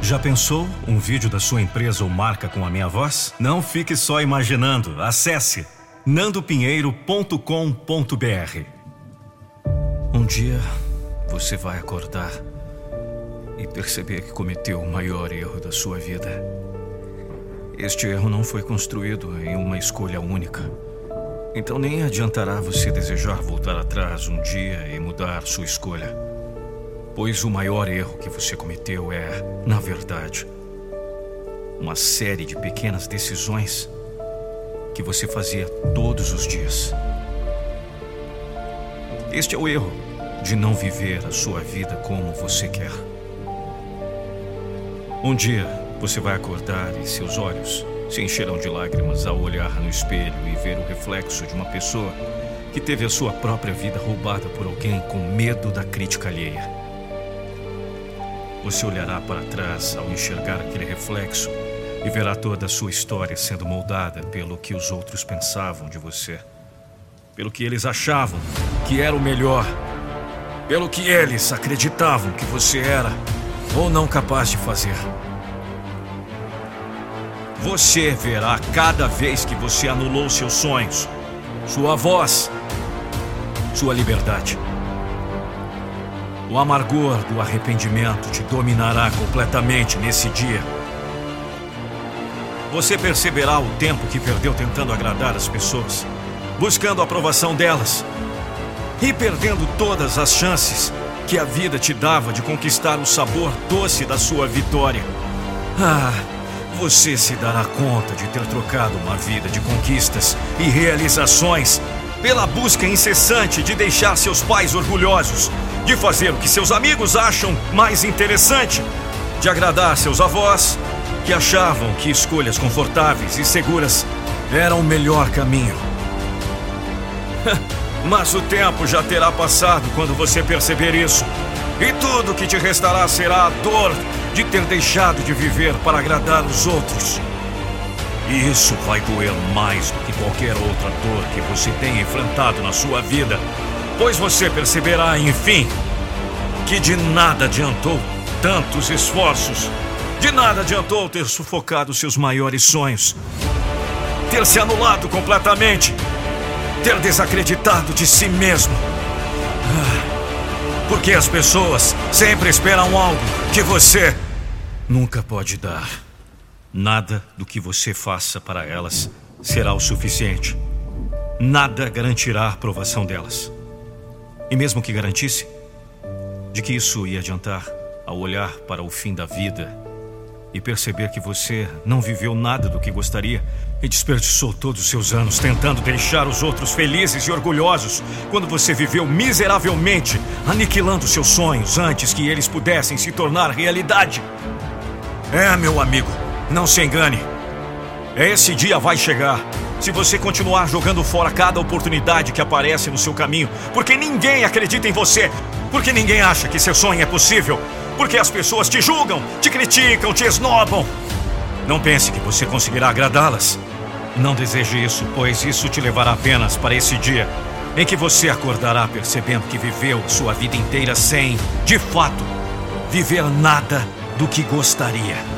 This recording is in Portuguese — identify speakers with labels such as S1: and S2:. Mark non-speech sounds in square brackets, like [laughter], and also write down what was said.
S1: Já pensou um vídeo da sua empresa ou marca com a minha voz? Não fique só imaginando. Acesse nandopinheiro.com.br. Um dia você vai acordar e perceber que cometeu o maior erro da sua vida. Este erro não foi construído em uma escolha única. Então nem adiantará você desejar voltar atrás um dia e mudar sua escolha. Pois o maior erro que você cometeu é, na verdade, uma série de pequenas decisões que você fazia todos os dias. Este é o erro de não viver a sua vida como você quer. Um dia você vai acordar e seus olhos se encherão de lágrimas ao olhar no espelho e ver o reflexo de uma pessoa que teve a sua própria vida roubada por alguém com medo da crítica alheia. Você olhará para trás ao enxergar aquele reflexo e verá toda a sua história sendo moldada pelo que os outros pensavam de você, pelo que eles achavam que era o melhor, pelo que eles acreditavam que você era ou não capaz de fazer. Você verá cada vez que você anulou seus sonhos, sua voz, sua liberdade. O amargor do arrependimento te dominará completamente nesse dia. Você perceberá o tempo que perdeu tentando agradar as pessoas, buscando a aprovação delas e perdendo todas as chances que a vida te dava de conquistar o sabor doce da sua vitória. Ah! você se dará conta de ter trocado uma vida de conquistas e realizações pela busca incessante de deixar seus pais orgulhosos, de fazer o que seus amigos acham mais interessante, de agradar seus avós, que achavam que escolhas confortáveis e seguras eram o melhor caminho. [laughs] Mas o tempo já terá passado quando você perceber isso. E tudo que te restará será a dor de ter deixado de viver para agradar os outros. E isso vai doer mais do que qualquer outra dor que você tenha enfrentado na sua vida, pois você perceberá, enfim, que de nada adiantou tantos esforços, de nada adiantou ter sufocado seus maiores sonhos, ter se anulado completamente, ter desacreditado de si mesmo. Ah. Porque as pessoas sempre esperam algo que você nunca pode dar. Nada do que você faça para elas será o suficiente. Nada garantirá a aprovação delas. E mesmo que garantisse, de que isso ia adiantar ao olhar para o fim da vida e perceber que você não viveu nada do que gostaria e desperdiçou todos os seus anos tentando deixar os outros felizes e orgulhosos quando você viveu miseravelmente, aniquilando seus sonhos antes que eles pudessem se tornar realidade. É, meu amigo, não se engane. Esse dia vai chegar. Se você continuar jogando fora cada oportunidade que aparece no seu caminho, porque ninguém acredita em você, porque ninguém acha que seu sonho é possível, porque as pessoas te julgam, te criticam, te esnobam. Não pense que você conseguirá agradá-las. Não deseje isso, pois isso te levará apenas para esse dia em que você acordará percebendo que viveu sua vida inteira sem, de fato, viver nada do que gostaria.